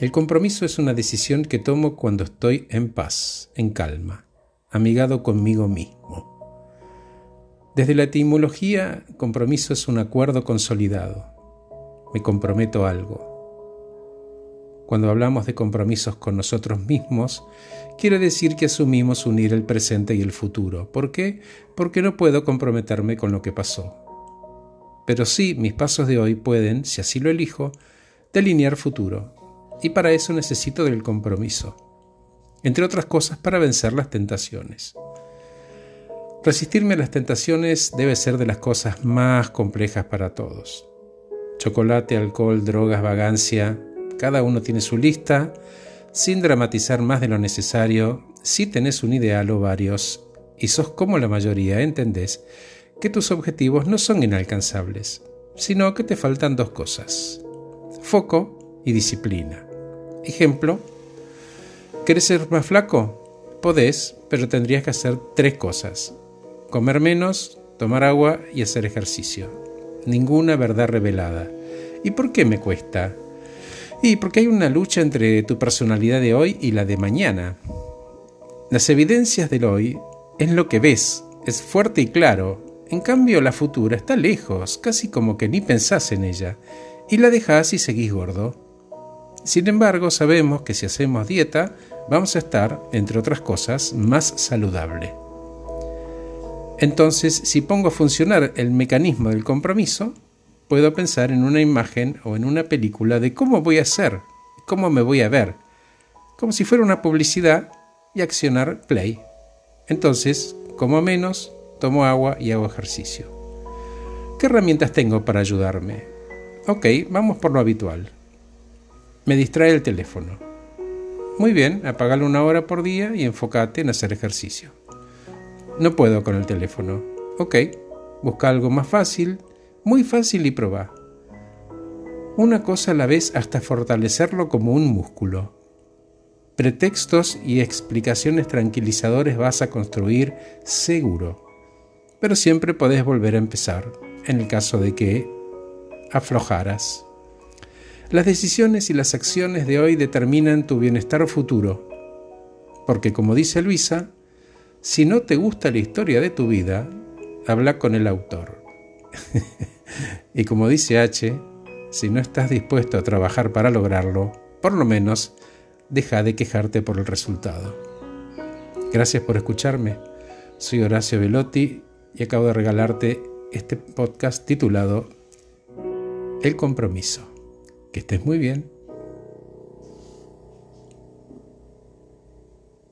El compromiso es una decisión que tomo cuando estoy en paz, en calma, amigado conmigo mismo. Desde la etimología, compromiso es un acuerdo consolidado. Me comprometo a algo. Cuando hablamos de compromisos con nosotros mismos, quiere decir que asumimos unir el presente y el futuro. ¿Por qué? Porque no puedo comprometerme con lo que pasó. Pero sí, mis pasos de hoy pueden, si así lo elijo, delinear futuro y para eso necesito del compromiso, entre otras cosas para vencer las tentaciones. Resistirme a las tentaciones debe ser de las cosas más complejas para todos. Chocolate, alcohol, drogas, vagancia, cada uno tiene su lista, sin dramatizar más de lo necesario, si tenés un ideal o varios, y sos como la mayoría, entendés que tus objetivos no son inalcanzables, sino que te faltan dos cosas, foco y disciplina. Ejemplo, ¿querés ser más flaco? Podés, pero tendrías que hacer tres cosas. Comer menos, tomar agua y hacer ejercicio. Ninguna verdad revelada. ¿Y por qué me cuesta? Y porque hay una lucha entre tu personalidad de hoy y la de mañana. Las evidencias del hoy es lo que ves, es fuerte y claro. En cambio, la futura está lejos, casi como que ni pensás en ella, y la dejás y seguís gordo. Sin embargo, sabemos que si hacemos dieta, vamos a estar, entre otras cosas, más saludable. Entonces, si pongo a funcionar el mecanismo del compromiso, puedo pensar en una imagen o en una película de cómo voy a ser, cómo me voy a ver, como si fuera una publicidad y accionar play. Entonces, como menos, tomo agua y hago ejercicio. ¿Qué herramientas tengo para ayudarme? Ok, vamos por lo habitual. Me distrae el teléfono. Muy bien, apagalo una hora por día y enfócate en hacer ejercicio. No puedo con el teléfono. Ok, busca algo más fácil, muy fácil y probá. Una cosa a la vez hasta fortalecerlo como un músculo. Pretextos y explicaciones tranquilizadores vas a construir seguro. Pero siempre podés volver a empezar, en el caso de que aflojaras. Las decisiones y las acciones de hoy determinan tu bienestar futuro. Porque como dice Luisa, si no te gusta la historia de tu vida, habla con el autor. y como dice H, si no estás dispuesto a trabajar para lograrlo, por lo menos deja de quejarte por el resultado. Gracias por escucharme. Soy Horacio Velotti y acabo de regalarte este podcast titulado El compromiso. Que estés muy bien.